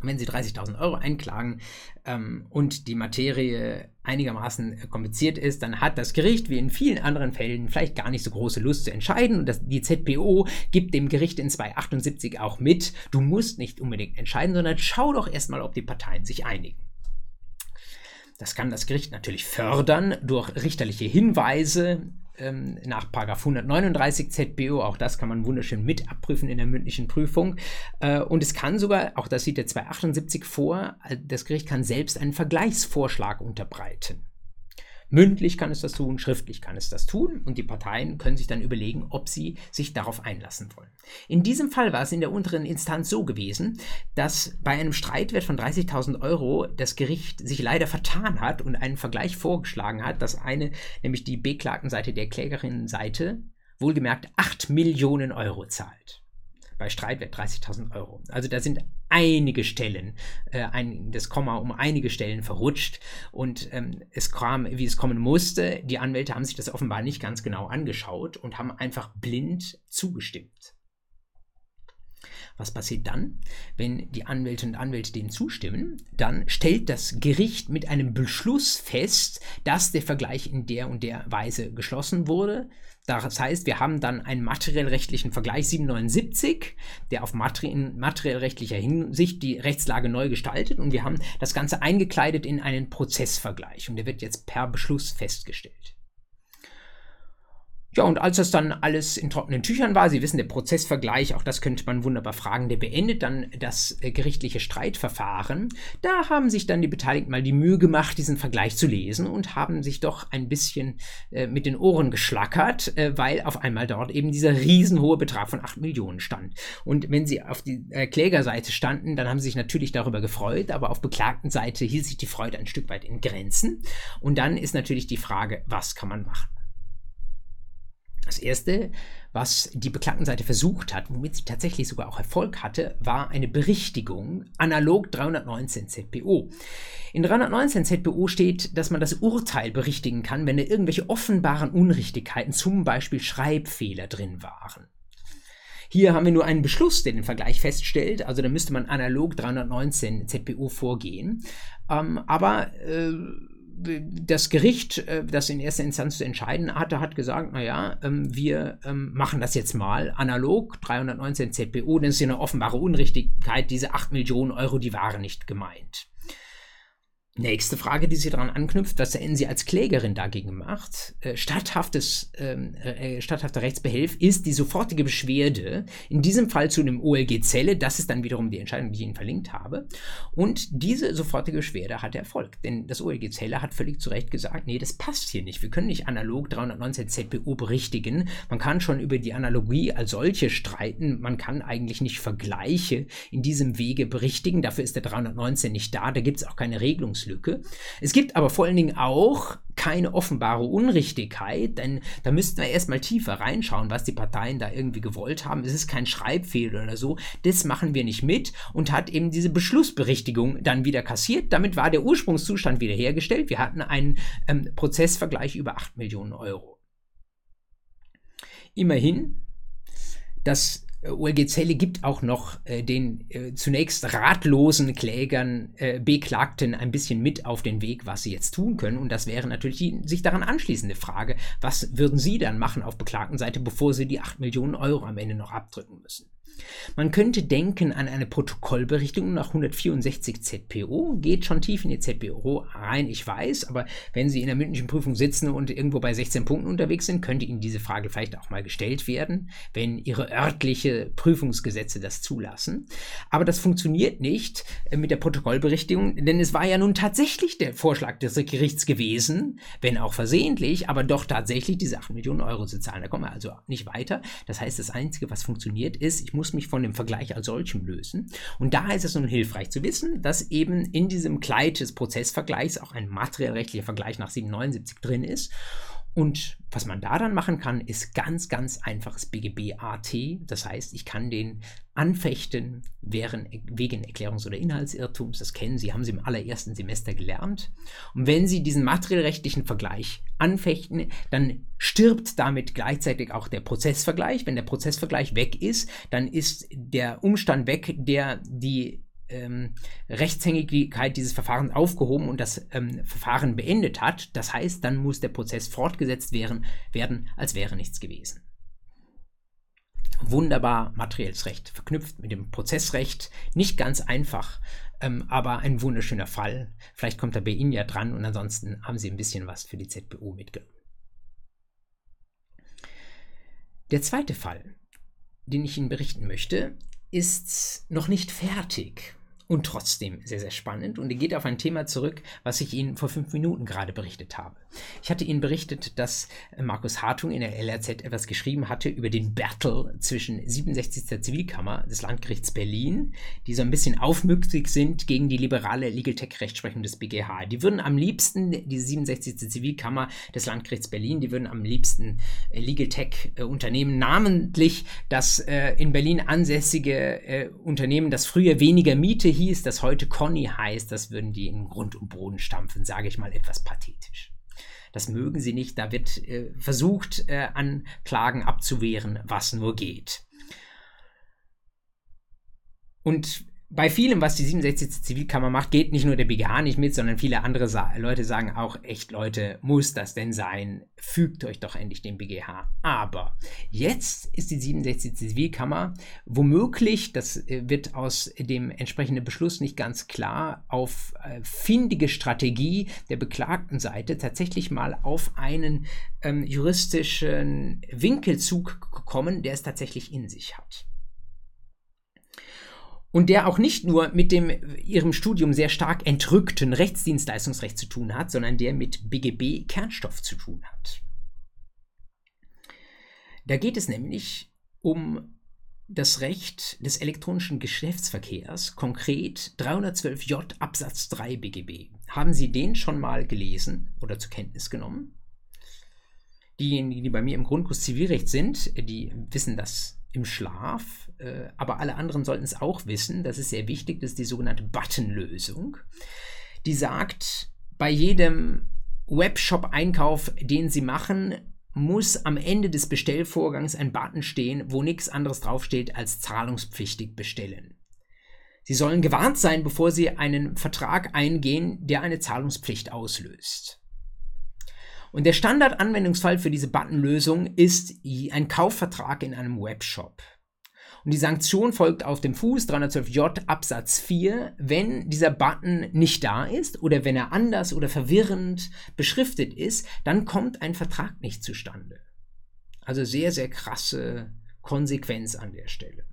Wenn Sie 30.000 Euro einklagen ähm, und die Materie einigermaßen kompliziert ist, dann hat das Gericht, wie in vielen anderen Fällen, vielleicht gar nicht so große Lust zu entscheiden. Und das, die ZPO gibt dem Gericht in 278 auch mit, du musst nicht unbedingt entscheiden, sondern schau doch erstmal, ob die Parteien sich einigen. Das kann das Gericht natürlich fördern durch richterliche Hinweise, ähm, nach 139 ZBO, auch das kann man wunderschön mit abprüfen in der mündlichen Prüfung. Äh, und es kann sogar, auch das sieht der 278 vor, äh, das Gericht kann selbst einen Vergleichsvorschlag unterbreiten. Mündlich kann es das tun, schriftlich kann es das tun und die Parteien können sich dann überlegen, ob sie sich darauf einlassen wollen. In diesem Fall war es in der unteren Instanz so gewesen, dass bei einem Streitwert von 30.000 Euro das Gericht sich leider vertan hat und einen Vergleich vorgeschlagen hat, dass eine, nämlich die Beklagtenseite der Klägerinnenseite, wohlgemerkt 8 Millionen Euro zahlt bei Streitwert 30.000 Euro. Also da sind einige Stellen, äh, ein, das Komma um einige Stellen verrutscht und ähm, es kam, wie es kommen musste. Die Anwälte haben sich das offenbar nicht ganz genau angeschaut und haben einfach blind zugestimmt. Was passiert dann? Wenn die Anwältinnen und Anwälte dem zustimmen, dann stellt das Gericht mit einem Beschluss fest, dass der Vergleich in der und der Weise geschlossen wurde. Das heißt, wir haben dann einen materiellrechtlichen Vergleich 779, der auf materiellrechtlicher Hinsicht die Rechtslage neu gestaltet und wir haben das Ganze eingekleidet in einen Prozessvergleich und der wird jetzt per Beschluss festgestellt. Ja, und als das dann alles in trockenen Tüchern war, Sie wissen, der Prozessvergleich, auch das könnte man wunderbar fragen, der beendet dann das äh, gerichtliche Streitverfahren. Da haben sich dann die Beteiligten mal die Mühe gemacht, diesen Vergleich zu lesen und haben sich doch ein bisschen äh, mit den Ohren geschlackert, äh, weil auf einmal dort eben dieser riesenhohe Betrag von 8 Millionen stand. Und wenn Sie auf die äh, Klägerseite standen, dann haben Sie sich natürlich darüber gefreut, aber auf beklagten Seite hielt sich die Freude ein Stück weit in Grenzen. Und dann ist natürlich die Frage, was kann man machen? Das erste, was die Beklagtenseite versucht hat, womit sie tatsächlich sogar auch Erfolg hatte, war eine Berichtigung analog 319 ZPO. In 319 ZPO steht, dass man das Urteil berichtigen kann, wenn da irgendwelche offenbaren Unrichtigkeiten, zum Beispiel Schreibfehler drin waren. Hier haben wir nur einen Beschluss, der den Vergleich feststellt, also da müsste man analog 319 ZPO vorgehen. Ähm, aber äh, das Gericht, äh, das in erster Instanz zu entscheiden hatte, hat gesagt, naja, ähm, wir ähm, machen das jetzt mal analog, 319 ZPO, denn es ist ja eine offenbare Unrichtigkeit, diese 8 Millionen Euro, die waren nicht gemeint. Nächste Frage, die sie daran anknüpft, was hätten Sie als Klägerin dagegen gemacht? Äh, statthaftes, ähm, äh, statthafter Rechtsbehelf ist die sofortige Beschwerde, in diesem Fall zu einem OLG Zelle, das ist dann wiederum die Entscheidung, die ich Ihnen verlinkt habe. Und diese sofortige Beschwerde hat Erfolg, denn das OLG Zelle hat völlig zu Recht gesagt, nee, das passt hier nicht. Wir können nicht analog 319 ZPO berichtigen. Man kann schon über die Analogie als solche streiten, man kann eigentlich nicht Vergleiche in diesem Wege berichtigen, dafür ist der 319 nicht da, da gibt es auch keine Regelungslösung. Rechtslücke. Es gibt aber vor allen Dingen auch keine offenbare Unrichtigkeit, denn da müssten wir erstmal tiefer reinschauen, was die Parteien da irgendwie gewollt haben. Es ist kein Schreibfehler oder so. Das machen wir nicht mit und hat eben diese Beschlussberichtigung dann wieder kassiert. Damit war der Ursprungszustand wiederhergestellt. Wir hatten einen ähm, Prozessvergleich über 8 Millionen Euro. Immerhin, das OLG Zelle gibt auch noch äh, den äh, zunächst ratlosen Klägern, äh, Beklagten ein bisschen mit auf den Weg, was sie jetzt tun können. Und das wäre natürlich die sich daran anschließende Frage. Was würden Sie dann machen auf Beklagtenseite, bevor Sie die 8 Millionen Euro am Ende noch abdrücken müssen? Man könnte denken an eine Protokollberichtigung nach 164 ZPO, geht schon tief in die ZPO rein, ich weiß, aber wenn Sie in der mündlichen Prüfung sitzen und irgendwo bei 16 Punkten unterwegs sind, könnte Ihnen diese Frage vielleicht auch mal gestellt werden, wenn Ihre örtliche Prüfungsgesetze das zulassen. Aber das funktioniert nicht äh, mit der Protokollberichtigung, denn es war ja nun tatsächlich der Vorschlag des Gerichts gewesen, wenn auch versehentlich, aber doch tatsächlich diese 8 Millionen Euro zu zahlen. Da kommen wir also nicht weiter. Das heißt, das Einzige, was funktioniert, ist, ich muss mich von dem Vergleich als solchem lösen. Und da ist es nun hilfreich zu wissen, dass eben in diesem Kleid des Prozessvergleichs auch ein materiellrechtlicher Vergleich nach 779 drin ist. Und was man da dann machen kann, ist ganz, ganz einfaches BGB-AT. Das heißt, ich kann den anfechten während, wegen Erklärungs- oder Inhaltsirrtums. Das kennen Sie, haben Sie im allerersten Semester gelernt. Und wenn Sie diesen materiellrechtlichen Vergleich anfechten, dann stirbt damit gleichzeitig auch der Prozessvergleich. Wenn der Prozessvergleich weg ist, dann ist der Umstand weg, der die ähm, Rechtshängigkeit dieses Verfahrens aufgehoben und das ähm, Verfahren beendet hat. Das heißt, dann muss der Prozess fortgesetzt werden, werden, als wäre nichts gewesen. Wunderbar materielles Recht verknüpft mit dem Prozessrecht. Nicht ganz einfach, ähm, aber ein wunderschöner Fall. Vielleicht kommt er bei Ihnen ja dran und ansonsten haben Sie ein bisschen was für die ZBO mitgenommen. Der zweite Fall, den ich Ihnen berichten möchte, ist noch nicht fertig und trotzdem sehr, sehr spannend. Und er geht auf ein Thema zurück, was ich Ihnen vor fünf Minuten gerade berichtet habe. Ich hatte Ihnen berichtet, dass Markus Hartung in der LRZ etwas geschrieben hatte über den Battle zwischen 67. Zivilkammer des Landgerichts Berlin, die so ein bisschen aufmüpfig sind gegen die liberale Legal Tech Rechtsprechung des BGH. Die würden am liebsten, die 67. Zivilkammer des Landgerichts Berlin, die würden am liebsten äh, Legal Tech äh, namentlich das äh, in Berlin ansässige äh, Unternehmen, das früher weniger Miete hieß, das heute Conny heißt, das würden die in Grund und Boden stampfen, sage ich mal etwas pathetisch. Das mögen sie nicht, da wird äh, versucht, äh, Anklagen abzuwehren, was nur geht. Und bei vielem, was die 67. Zivilkammer macht, geht nicht nur der BGH nicht mit, sondern viele andere Sa Leute sagen auch, echt Leute, muss das denn sein? Fügt euch doch endlich dem BGH. Aber jetzt ist die 67. Zivilkammer womöglich, das äh, wird aus dem entsprechenden Beschluss nicht ganz klar, auf äh, findige Strategie der beklagten Seite tatsächlich mal auf einen ähm, juristischen Winkelzug gekommen, der es tatsächlich in sich hat und der auch nicht nur mit dem ihrem Studium sehr stark entrückten Rechtsdienstleistungsrecht zu tun hat, sondern der mit BGB Kernstoff zu tun hat. Da geht es nämlich um das Recht des elektronischen Geschäftsverkehrs, konkret 312j Absatz 3 BGB. Haben Sie den schon mal gelesen oder zur Kenntnis genommen? Diejenigen, die bei mir im Grundkurs Zivilrecht sind, die wissen das im Schlaf, äh, aber alle anderen sollten es auch wissen. Das ist sehr wichtig. Das ist die sogenannte Button-Lösung. Die sagt, bei jedem Webshop-Einkauf, den Sie machen, muss am Ende des Bestellvorgangs ein Button stehen, wo nichts anderes draufsteht als zahlungspflichtig bestellen. Sie sollen gewarnt sein, bevor Sie einen Vertrag eingehen, der eine Zahlungspflicht auslöst. Und der Standardanwendungsfall für diese Buttonlösung ist ein Kaufvertrag in einem Webshop. Und die Sanktion folgt auf dem Fuß 312j Absatz 4, wenn dieser Button nicht da ist oder wenn er anders oder verwirrend beschriftet ist, dann kommt ein Vertrag nicht zustande. Also sehr, sehr krasse Konsequenz an der Stelle.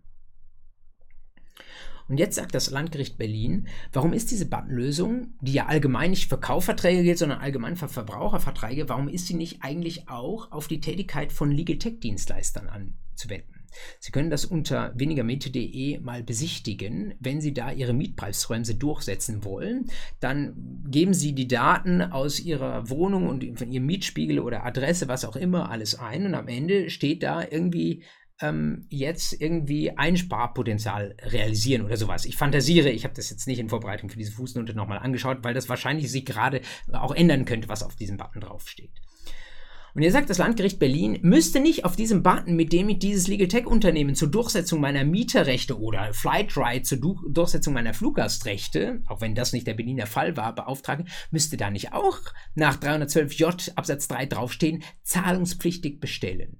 Und jetzt sagt das Landgericht Berlin, warum ist diese Buttonlösung, die ja allgemein nicht für Kaufverträge gilt, sondern allgemein für Verbraucherverträge, warum ist sie nicht eigentlich auch auf die Tätigkeit von Legal Tech Dienstleistern anzuwenden? Sie können das unter wenigermiete.de mal besichtigen. Wenn Sie da Ihre Mietpreisbremse durchsetzen wollen, dann geben Sie die Daten aus Ihrer Wohnung und von Ihrem Mietspiegel oder Adresse, was auch immer, alles ein und am Ende steht da irgendwie ähm, jetzt irgendwie Einsparpotenzial realisieren oder sowas. Ich fantasiere, ich habe das jetzt nicht in Vorbereitung für diese Fußnote nochmal angeschaut, weil das wahrscheinlich sich gerade auch ändern könnte, was auf diesem Button draufsteht. Und er sagt, das Landgericht Berlin müsste nicht auf diesem Button, mit dem ich dieses Legal Tech Unternehmen zur Durchsetzung meiner Mieterrechte oder Flightride zur du Durchsetzung meiner Fluggastrechte, auch wenn das nicht der Berliner Fall war, beauftragen, müsste da nicht auch nach 312j Absatz 3 draufstehen, zahlungspflichtig bestellen.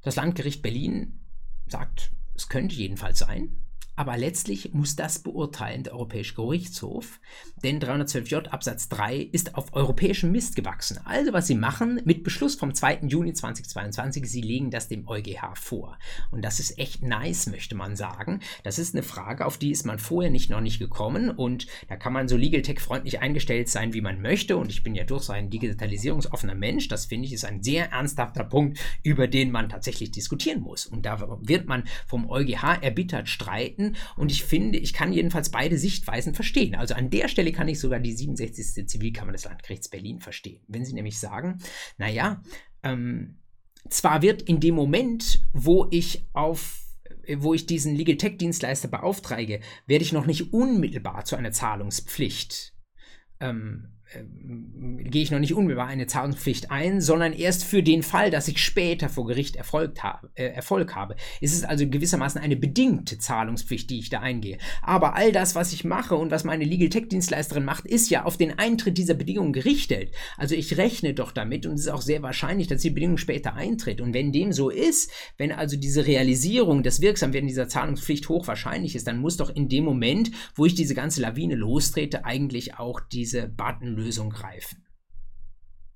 Das Landgericht Berlin sagt, es könnte jedenfalls sein, aber letztlich muss das beurteilen der Europäische Gerichtshof, denn 312j Absatz 3 ist auf europäischem Mist gewachsen. Also was sie machen, mit Beschluss vom 2. Juni 2022, sie legen das dem EuGH vor. Und das ist echt nice, möchte man sagen. Das ist eine Frage, auf die ist man vorher nicht noch nicht gekommen und da kann man so Legal Tech freundlich eingestellt sein, wie man möchte und ich bin ja durchaus ein digitalisierungsoffener Mensch. Das finde ich ist ein sehr ernsthafter Punkt, über den man tatsächlich diskutieren muss. Und da wird man vom EuGH erbittert streiten Seiten und ich finde, ich kann jedenfalls beide Sichtweisen verstehen. Also an der Stelle kann ich sogar die 67. Zivilkammer des Landgerichts Berlin verstehen. Wenn sie nämlich sagen, naja, ähm, zwar wird in dem Moment, wo ich auf wo ich diesen Legal Tech Dienstleister beauftrage, werde ich noch nicht unmittelbar zu einer Zahlungspflicht ähm, äh, gehe ich noch nicht unmittelbar eine Zahlungspflicht ein, sondern erst für den Fall, dass ich später vor Gericht Erfolg habe. Äh, Erfolg habe. Es ist also gewissermaßen eine bedingte Zahlungspflicht, die ich da eingehe. Aber all das, was ich mache und was meine Legal Tech Dienstleisterin macht, ist ja auf den Eintritt dieser Bedingungen gerichtet. Also ich rechne doch damit und es ist auch sehr wahrscheinlich, dass die Bedingung später eintritt. Und wenn dem so ist, wenn also diese Realisierung des Wirksamwerden dieser Zahlungspflicht hochwahrscheinlich ist, dann muss doch in dem Moment, wo ich diese ganze Lawine lostrete, eigentlich auch diese Button Lösung greifen.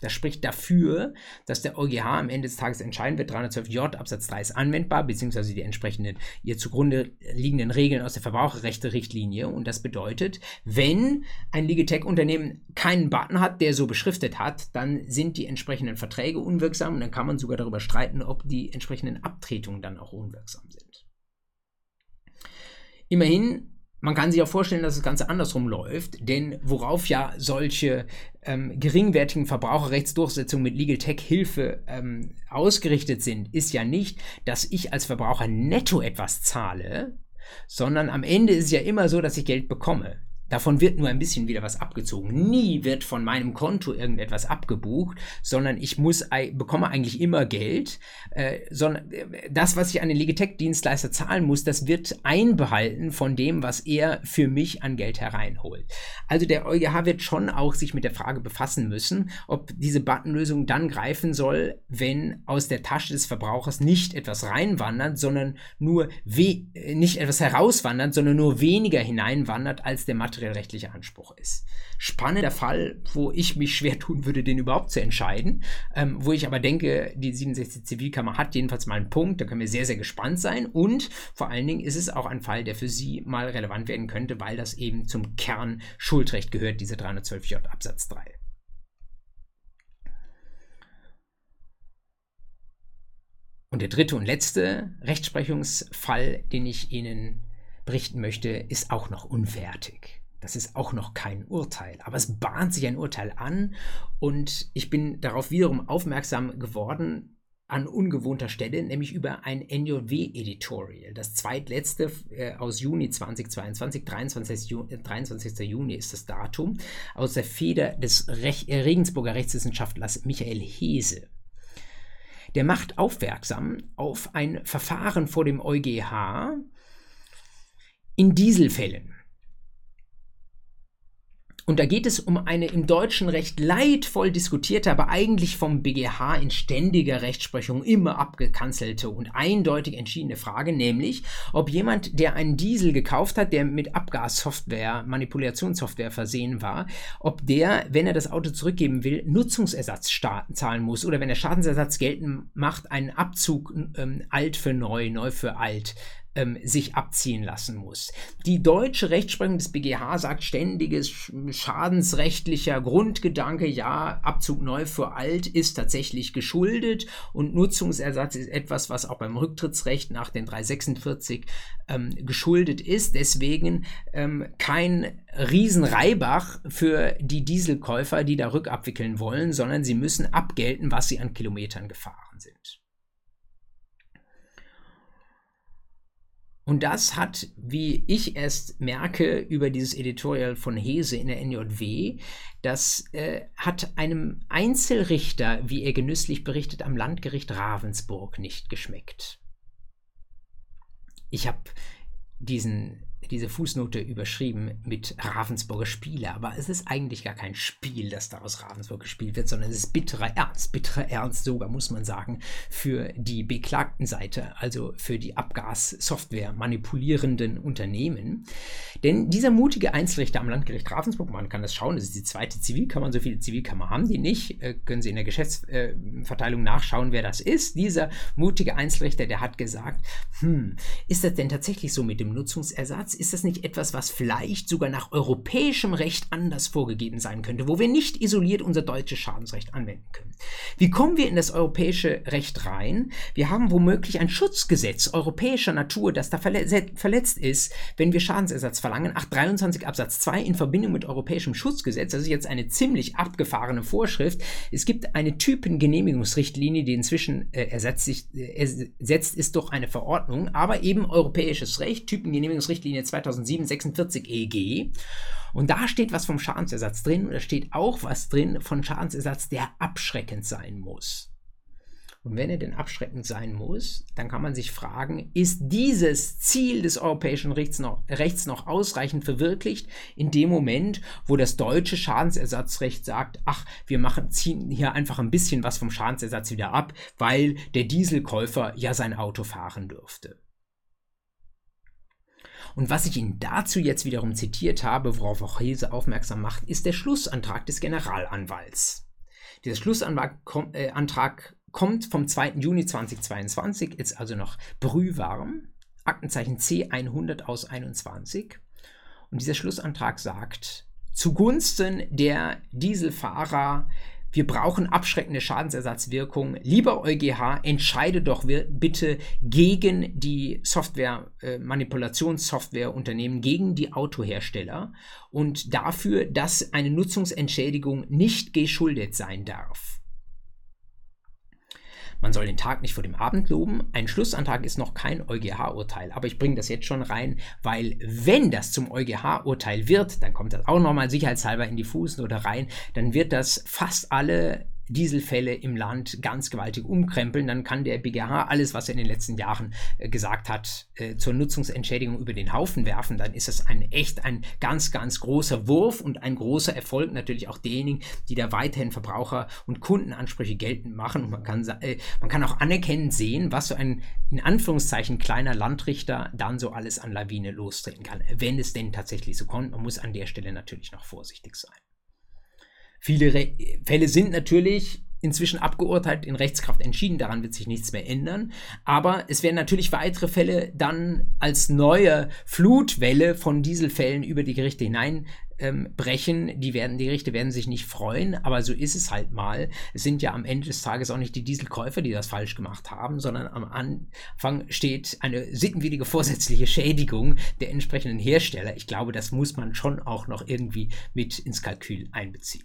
Das spricht dafür, dass der EuGH am Ende des Tages entscheiden wird, 312j Absatz 3 ist anwendbar, beziehungsweise die entsprechenden ihr zugrunde liegenden Regeln aus der Verbraucherrechte-Richtlinie. Und das bedeutet, wenn ein Legatech-Unternehmen keinen Button hat, der so beschriftet hat, dann sind die entsprechenden Verträge unwirksam und dann kann man sogar darüber streiten, ob die entsprechenden Abtretungen dann auch unwirksam sind. Immerhin man kann sich auch vorstellen, dass das Ganze andersrum läuft, denn worauf ja solche ähm, geringwertigen Verbraucherrechtsdurchsetzungen mit Legal Tech Hilfe ähm, ausgerichtet sind, ist ja nicht, dass ich als Verbraucher netto etwas zahle, sondern am Ende ist es ja immer so, dass ich Geld bekomme. Davon wird nur ein bisschen wieder was abgezogen. Nie wird von meinem Konto irgendetwas abgebucht, sondern ich muss, bekomme eigentlich immer Geld. Äh, sondern äh, das, was ich an den Legitech-Dienstleister zahlen muss, das wird einbehalten von dem, was er für mich an Geld hereinholt. Also der EuGH wird schon auch sich mit der Frage befassen müssen, ob diese Buttonlösung dann greifen soll, wenn aus der Tasche des Verbrauchers nicht etwas reinwandert, sondern nur nicht etwas herauswandert, sondern nur weniger hineinwandert als der Material materiellrechtlicher Anspruch ist. Spannender Fall, wo ich mich schwer tun würde, den überhaupt zu entscheiden, ähm, wo ich aber denke, die 67 Zivilkammer hat jedenfalls mal einen Punkt, da können wir sehr, sehr gespannt sein und vor allen Dingen ist es auch ein Fall, der für Sie mal relevant werden könnte, weil das eben zum Kern Schuldrecht gehört, diese 312j Absatz 3. Und der dritte und letzte Rechtsprechungsfall, den ich Ihnen berichten möchte, ist auch noch unfertig. Das ist auch noch kein Urteil, aber es bahnt sich ein Urteil an und ich bin darauf wiederum aufmerksam geworden an ungewohnter Stelle, nämlich über ein NJW-Editorial. Das zweitletzte äh, aus Juni 2022, 23. Juni, 23. Juni ist das Datum, aus der Feder des Rech äh, Regensburger Rechtswissenschaftlers Michael Hese. Der macht aufmerksam auf ein Verfahren vor dem EuGH in Dieselfällen. Und da geht es um eine im deutschen Recht leidvoll diskutierte, aber eigentlich vom BGH in ständiger Rechtsprechung immer abgekanzelte und eindeutig entschiedene Frage, nämlich ob jemand, der einen Diesel gekauft hat, der mit Abgassoftware, Manipulationssoftware versehen war, ob der, wenn er das Auto zurückgeben will, Nutzungsersatz zahlen muss oder wenn er Schadensersatz geltend macht, einen Abzug ähm, alt für neu, neu für alt ähm, sich abziehen lassen muss. Die deutsche Rechtsprechung des BGH sagt ständiges schadensrechtlicher Grundgedanke, ja, Abzug neu für alt ist tatsächlich geschuldet und Nutzungsersatz ist etwas, was auch beim Rücktrittsrecht nach den 346 ähm, geschuldet ist. Deswegen ähm, kein Riesenreibach für die Dieselkäufer, die da rückabwickeln wollen, sondern sie müssen abgelten, was sie an Kilometern gefahren sind. Und das hat, wie ich erst merke über dieses Editorial von Hese in der NJW, das äh, hat einem Einzelrichter, wie er genüsslich berichtet, am Landgericht Ravensburg nicht geschmeckt. Ich habe diesen diese Fußnote überschrieben mit Ravensburger Spiele, aber es ist eigentlich gar kein Spiel, das da aus Ravensburg gespielt wird, sondern es ist bitterer Ernst, bitterer Ernst sogar, muss man sagen, für die beklagten Seite, also für die Abgassoftware manipulierenden Unternehmen. Denn dieser mutige Einzelrichter am Landgericht Ravensburg, man kann das schauen, das ist die zweite Zivilkammer, so viele Zivilkammer haben die nicht, äh, können Sie in der Geschäftsverteilung nachschauen, wer das ist. Dieser mutige Einzelrichter, der hat gesagt, hm, ist das denn tatsächlich so mit dem Nutzungsersatz? Ist das nicht etwas, was vielleicht sogar nach europäischem Recht anders vorgegeben sein könnte, wo wir nicht isoliert unser deutsches Schadensrecht anwenden können? Wie kommen wir in das europäische Recht rein? Wir haben womöglich ein Schutzgesetz europäischer Natur, das da verletzt ist, wenn wir Schadensersatz verlangen. 823 Absatz 2 in Verbindung mit europäischem Schutzgesetz. Das ist jetzt eine ziemlich abgefahrene Vorschrift. Es gibt eine Typengenehmigungsrichtlinie, die inzwischen äh, ersetzt, sich, äh, ersetzt ist durch eine Verordnung, aber eben europäisches Recht, Typengenehmigungsrichtlinie 2007-46 EG. Und da steht was vom Schadensersatz drin und da steht auch was drin von Schadensersatz, der abschreckend sein muss. Und wenn er denn abschreckend sein muss, dann kann man sich fragen, ist dieses Ziel des europäischen Rechts noch, Rechts noch ausreichend verwirklicht in dem Moment, wo das deutsche Schadensersatzrecht sagt, ach, wir machen, ziehen hier einfach ein bisschen was vom Schadensersatz wieder ab, weil der Dieselkäufer ja sein Auto fahren dürfte. Und was ich Ihnen dazu jetzt wiederum zitiert habe, worauf auch Hese aufmerksam macht, ist der Schlussantrag des Generalanwalts. Dieser Schlussantrag äh, kommt vom 2. Juni 2022, ist also noch brühwarm, Aktenzeichen C100 aus 21. Und dieser Schlussantrag sagt, zugunsten der Dieselfahrer wir brauchen abschreckende Schadensersatzwirkung. Lieber EuGH, entscheide doch bitte gegen die Software, äh, Manipulationssoftwareunternehmen, gegen die Autohersteller und dafür, dass eine Nutzungsentschädigung nicht geschuldet sein darf. Man soll den Tag nicht vor dem Abend loben. Ein Schlussantrag ist noch kein EuGH-Urteil, aber ich bringe das jetzt schon rein, weil wenn das zum EuGH-Urteil wird, dann kommt das auch nochmal sicherheitshalber in die Fußnote rein, dann wird das fast alle Dieselfälle im Land ganz gewaltig umkrempeln, dann kann der BGH alles, was er in den letzten Jahren äh, gesagt hat, äh, zur Nutzungsentschädigung über den Haufen werfen. Dann ist es ein echt ein ganz, ganz großer Wurf und ein großer Erfolg natürlich auch derjenigen, die da weiterhin Verbraucher- und Kundenansprüche geltend machen. Und man kann, äh, man kann auch anerkennend sehen, was so ein in Anführungszeichen kleiner Landrichter dann so alles an Lawine lostreten kann, wenn es denn tatsächlich so kommt. Man muss an der Stelle natürlich noch vorsichtig sein. Viele Re Fälle sind natürlich inzwischen abgeurteilt, in Rechtskraft entschieden, daran wird sich nichts mehr ändern. Aber es werden natürlich weitere Fälle dann als neue Flutwelle von Dieselfällen über die Gerichte hineinbrechen. Ähm, die, werden, die Gerichte werden sich nicht freuen, aber so ist es halt mal. Es sind ja am Ende des Tages auch nicht die Dieselkäufer, die das falsch gemacht haben, sondern am Anfang steht eine sittenwidrige vorsätzliche Schädigung der entsprechenden Hersteller. Ich glaube, das muss man schon auch noch irgendwie mit ins Kalkül einbeziehen.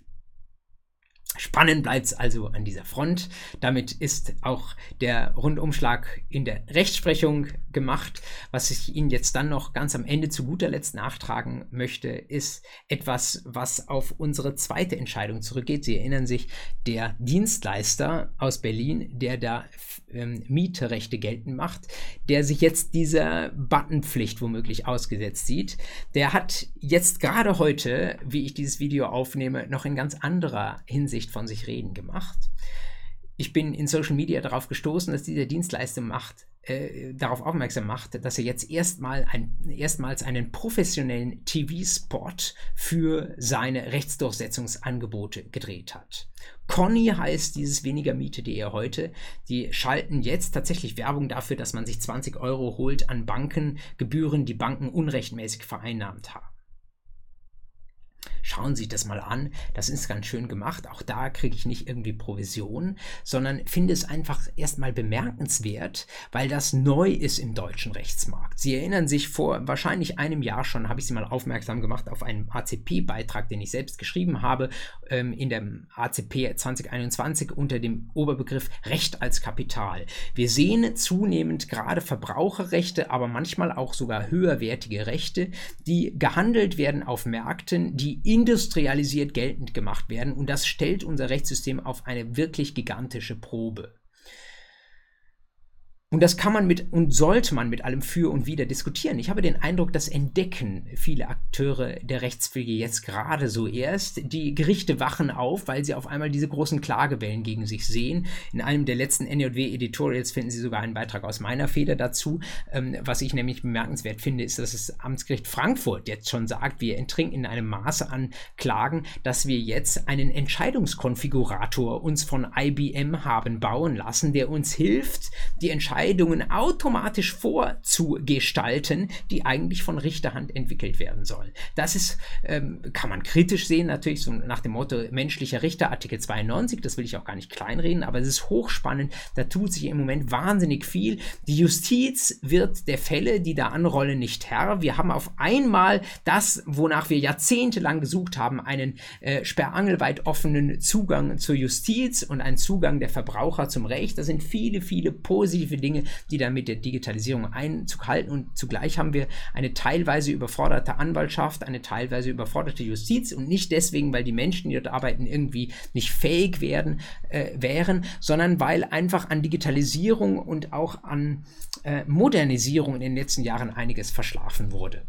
Spannend bleibt es also an dieser Front. Damit ist auch der Rundumschlag in der Rechtsprechung gemacht. Was ich Ihnen jetzt dann noch ganz am Ende zu guter Letzt nachtragen möchte, ist etwas, was auf unsere zweite Entscheidung zurückgeht. Sie erinnern sich, der Dienstleister aus Berlin, der da ähm, Mieterechte geltend macht, der sich jetzt dieser Buttonpflicht womöglich ausgesetzt sieht, der hat jetzt gerade heute, wie ich dieses Video aufnehme, noch in ganz anderer Hinsicht von sich reden gemacht. Ich bin in Social Media darauf gestoßen, dass dieser Dienstleister macht, äh, darauf aufmerksam macht, dass er jetzt erstmal ein, erstmals einen professionellen TV-Spot für seine Rechtsdurchsetzungsangebote gedreht hat. Conny heißt dieses weniger Miete.de heute. Die schalten jetzt tatsächlich Werbung dafür, dass man sich 20 Euro holt an Bankengebühren, die Banken unrechtmäßig vereinnahmt haben. Schauen Sie sich das mal an. Das ist ganz schön gemacht. Auch da kriege ich nicht irgendwie Provision, sondern finde es einfach erstmal bemerkenswert, weil das neu ist im deutschen Rechtsmarkt. Sie erinnern sich, vor wahrscheinlich einem Jahr schon habe ich Sie mal aufmerksam gemacht auf einen ACP-Beitrag, den ich selbst geschrieben habe, ähm, in dem ACP 2021 unter dem Oberbegriff Recht als Kapital. Wir sehen zunehmend gerade Verbraucherrechte, aber manchmal auch sogar höherwertige Rechte, die gehandelt werden auf Märkten, die industrialisiert geltend gemacht werden. Und das stellt unser Rechtssystem auf eine wirklich gigantische Probe. Und das kann man mit und sollte man mit allem für und wider diskutieren. Ich habe den Eindruck, das entdecken viele Akteure der Rechtspflege jetzt gerade so erst. Die Gerichte wachen auf, weil sie auf einmal diese großen Klagewellen gegen sich sehen. In einem der letzten NJW-Editorials finden Sie sogar einen Beitrag aus meiner Feder dazu. Ähm, was ich nämlich bemerkenswert finde, ist, dass das Amtsgericht Frankfurt jetzt schon sagt, wir enttrinken in einem Maße an Klagen, dass wir jetzt einen Entscheidungskonfigurator uns von IBM haben bauen lassen, der uns hilft, die Entscheidung Entscheidungen automatisch vorzugestalten, die eigentlich von Richterhand entwickelt werden sollen. Das ist, ähm, kann man kritisch sehen, natürlich so nach dem Motto menschlicher Richter, Artikel 92, das will ich auch gar nicht kleinreden, aber es ist hochspannend, da tut sich im Moment wahnsinnig viel. Die Justiz wird der Fälle, die da anrollen, nicht Herr. Wir haben auf einmal das, wonach wir jahrzehntelang gesucht haben, einen äh, sperrangelweit offenen Zugang zur Justiz und einen Zugang der Verbraucher zum Recht. Das sind viele, viele positive Dinge, Dinge, die da mit der Digitalisierung Einzug halten. Und zugleich haben wir eine teilweise überforderte Anwaltschaft, eine teilweise überforderte Justiz und nicht deswegen, weil die Menschen, die dort arbeiten, irgendwie nicht fähig werden, äh, wären, sondern weil einfach an Digitalisierung und auch an äh, Modernisierung in den letzten Jahren einiges verschlafen wurde.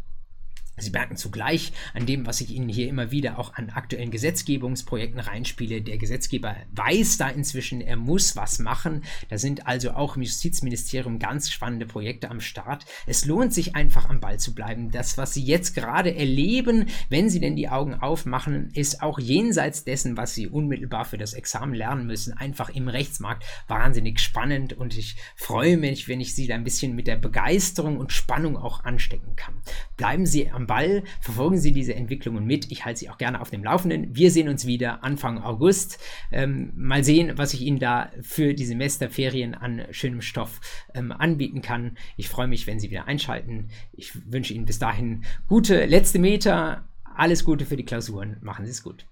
Sie merken zugleich an dem, was ich Ihnen hier immer wieder auch an aktuellen Gesetzgebungsprojekten reinspiele. Der Gesetzgeber weiß da inzwischen, er muss was machen. Da sind also auch im Justizministerium ganz spannende Projekte am Start. Es lohnt sich einfach am Ball zu bleiben. Das, was Sie jetzt gerade erleben, wenn Sie denn die Augen aufmachen, ist auch jenseits dessen, was Sie unmittelbar für das Examen lernen müssen, einfach im Rechtsmarkt wahnsinnig spannend. Und ich freue mich, wenn ich Sie da ein bisschen mit der Begeisterung und Spannung auch anstecken kann. Bleiben Sie am am Ball, verfolgen Sie diese Entwicklungen mit. Ich halte Sie auch gerne auf dem Laufenden. Wir sehen uns wieder Anfang August. Ähm, mal sehen, was ich Ihnen da für die Semesterferien an schönem Stoff ähm, anbieten kann. Ich freue mich, wenn Sie wieder einschalten. Ich wünsche Ihnen bis dahin gute letzte Meter. Alles Gute für die Klausuren. Machen Sie es gut.